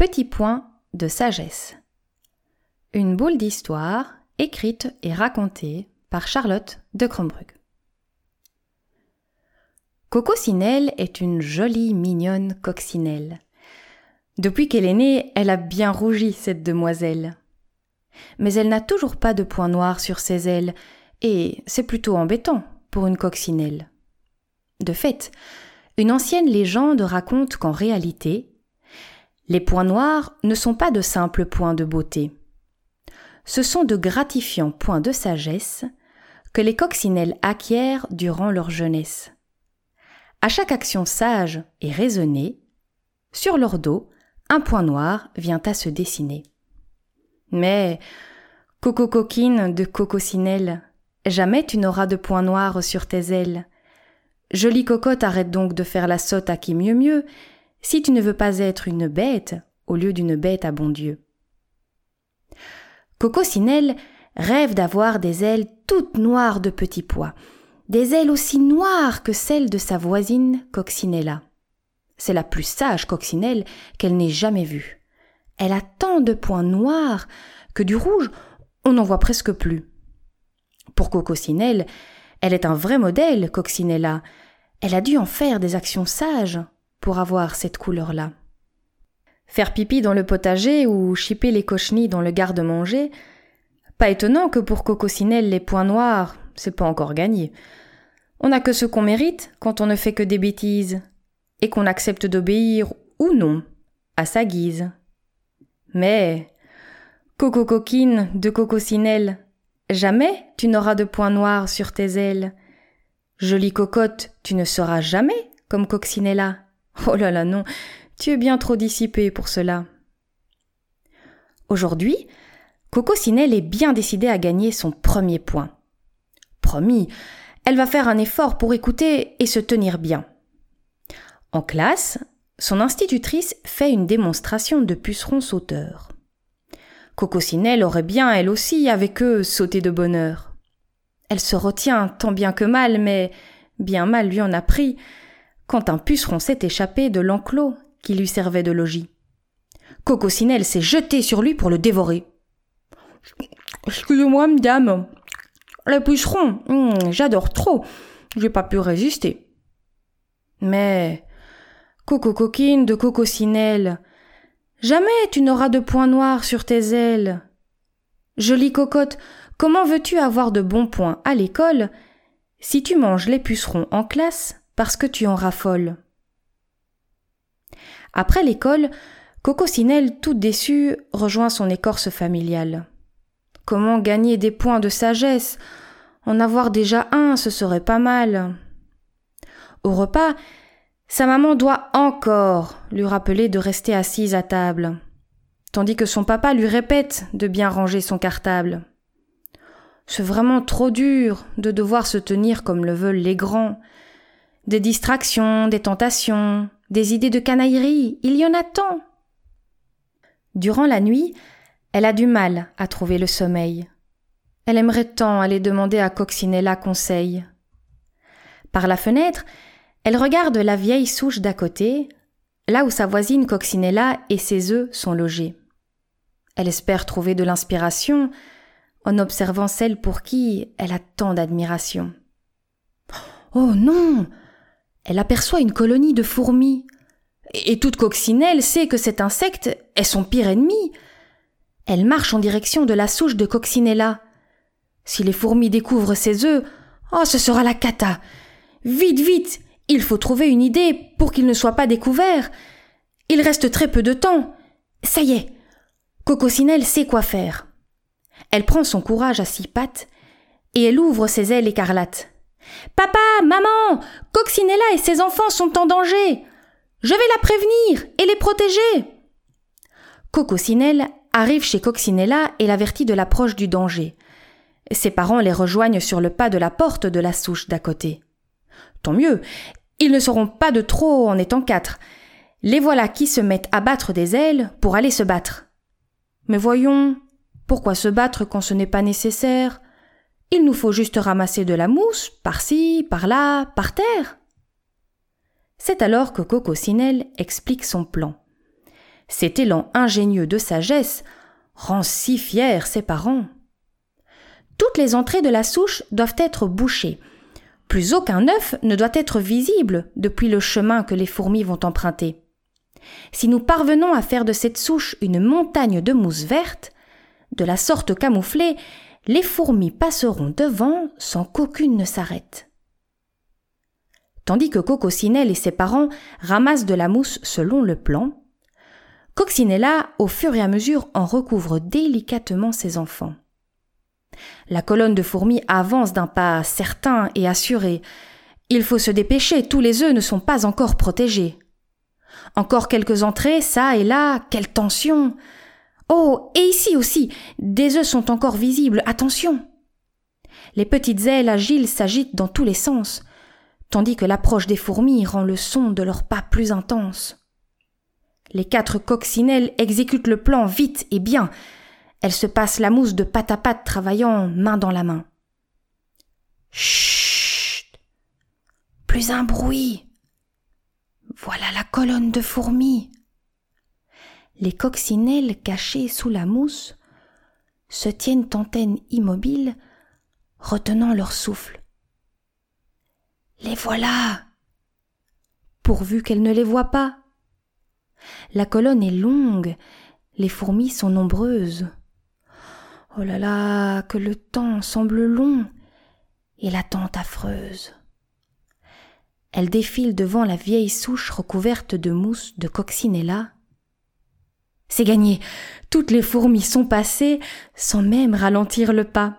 Petit point de sagesse. Une boule d'histoire écrite et racontée par Charlotte de Crombrug. Cococinelle est une jolie, mignonne coccinelle. Depuis qu'elle est née, elle a bien rougi, cette demoiselle. Mais elle n'a toujours pas de point noir sur ses ailes, et c'est plutôt embêtant pour une coccinelle. De fait, une ancienne légende raconte qu'en réalité, les points noirs ne sont pas de simples points de beauté. Ce sont de gratifiants points de sagesse que les coccinelles acquièrent durant leur jeunesse. À chaque action sage et raisonnée, sur leur dos, un point noir vient à se dessiner. Mais, coco coquine de cococinelle, jamais tu n'auras de point noir sur tes ailes. Jolie cocotte, arrête donc de faire la sotte à qui mieux mieux, si tu ne veux pas être une bête au lieu d'une bête à bon Dieu. Cococinelle rêve d'avoir des ailes toutes noires de petits pois, des ailes aussi noires que celles de sa voisine Coccinella. C'est la plus sage coccinelle qu'elle n'ait jamais vue. Elle a tant de points noirs que du rouge, on n'en voit presque plus. Pour Cococinelle, elle est un vrai modèle, Coccinella. Elle a dû en faire des actions sages pour avoir cette couleur-là. Faire pipi dans le potager ou chipper les cochenilles dans le garde-manger, pas étonnant que pour Cococinelle les points noirs, c'est pas encore gagné. On n'a que ce qu'on mérite quand on ne fait que des bêtises, et qu'on accepte d'obéir ou non, à sa guise. Mais, Coco coquine de Cococinelle, jamais tu n'auras de points noirs sur tes ailes. Jolie cocotte, tu ne seras jamais comme Coccinella. Oh là là non, tu es bien trop dissipée pour cela. Aujourd'hui, Cococinelle est bien décidée à gagner son premier point. Promis, elle va faire un effort pour écouter et se tenir bien. En classe, son institutrice fait une démonstration de pucerons sauteurs. Cococinelle aurait bien, elle aussi, avec eux, sauté de bonheur. Elle se retient tant bien que mal, mais bien mal lui en a pris, quand un puceron s'est échappé de l'enclos qui lui servait de logis. Cococinelle s'est jetée sur lui pour le dévorer. Excusez-moi, madame, les pucerons, hmm, j'adore trop. J'ai pas pu résister. Mais, Coco coquine de cococinelle, jamais tu n'auras de points noirs sur tes ailes. Jolie cocotte, comment veux-tu avoir de bons points à l'école si tu manges les pucerons en classe? Parce que tu en raffoles? Après l'école, Cococinelle, toute déçue, rejoint son écorce familiale. Comment gagner des points de sagesse? En avoir déjà un, ce serait pas mal. Au repas, sa maman doit encore lui rappeler de rester assise à table, tandis que son papa lui répète de bien ranger son cartable. C'est vraiment trop dur de devoir se tenir comme le veulent les grands. Des distractions, des tentations, des idées de canaillerie, il y en a tant. Durant la nuit, elle a du mal à trouver le sommeil. Elle aimerait tant aller demander à Coccinella conseil. Par la fenêtre, elle regarde la vieille souche d'à côté, là où sa voisine Coccinella et ses œufs sont logés. Elle espère trouver de l'inspiration en observant celle pour qui elle a tant d'admiration. Oh non Elle aperçoit une colonie de fourmis. Et toute coccinelle sait que cet insecte est son pire ennemi. Elle marche en direction de la souche de Coccinella. Si les fourmis découvrent ses œufs, oh, ce sera la cata. Vite, vite, il faut trouver une idée pour qu'il ne soit pas découvert. Il reste très peu de temps. Ça y est, Cococinelle sait quoi faire. Elle prend son courage à six pattes et elle ouvre ses ailes écarlates. Papa, maman, Coccinella et ses enfants sont en danger. Je vais la prévenir et les protéger. Cococinelle arrive chez Coccinella et l'avertit de l'approche du danger. Ses parents les rejoignent sur le pas de la porte de la souche d'à côté. Tant mieux, ils ne seront pas de trop en étant quatre. Les voilà qui se mettent à battre des ailes pour aller se battre. Mais voyons, pourquoi se battre quand ce n'est pas nécessaire? Il nous faut juste ramasser de la mousse, par-ci, par-là, par terre. C'est alors que Cococinelle explique son plan. Cet élan ingénieux de sagesse rend si fiers ses parents. Toutes les entrées de la souche doivent être bouchées. Plus aucun œuf ne doit être visible depuis le chemin que les fourmis vont emprunter. Si nous parvenons à faire de cette souche une montagne de mousse verte, de la sorte camouflée, les fourmis passeront devant sans qu'aucune ne s'arrête. Tandis que Coccinelle et ses parents ramassent de la mousse selon le plan, Coccinella, au fur et à mesure, en recouvre délicatement ses enfants. La colonne de fourmis avance d'un pas certain et assuré. Il faut se dépêcher, tous les œufs ne sont pas encore protégés. Encore quelques entrées, ça et là, quelle tension. Oh, et ici aussi, des œufs sont encore visibles, attention. Les petites ailes agiles s'agitent dans tous les sens, tandis que l'approche des fourmis rend le son de leurs pas plus intense. Les quatre coccinelles exécutent le plan vite et bien. Elles se passent la mousse de patte à patte travaillant main dans la main. Chut. Plus un bruit. Voilà la colonne de fourmis. Les coccinelles cachées sous la mousse se tiennent antennes immobiles, retenant leur souffle. Les voilà. Pourvu qu'elles ne les voient pas. La colonne est longue, les fourmis sont nombreuses. Oh là là, que le temps semble long et l'attente affreuse. Elle défile devant la vieille souche recouverte de mousse de coccinella. C'est gagné. Toutes les fourmis sont passées sans même ralentir le pas.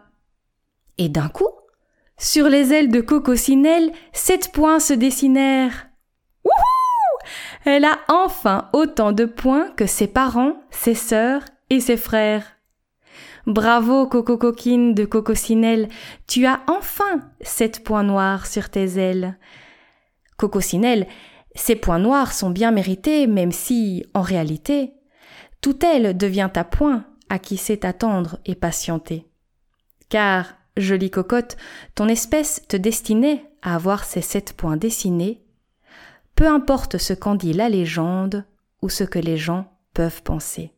Et d'un coup, sur les ailes de Cococinelle, sept points se dessinèrent. Wouhou! Elle a enfin autant de points que ses parents, ses sœurs et ses frères. Bravo, Coco Coquine de Cococinelle, tu as enfin sept points noirs sur tes ailes. Cococinelle, ces points noirs sont bien mérités, même si, en réalité, toute elle devient à point à qui sait attendre et patienter. Car, jolie cocotte, ton espèce te destinait à avoir ces sept points dessinés, peu importe ce qu'en dit la légende ou ce que les gens peuvent penser.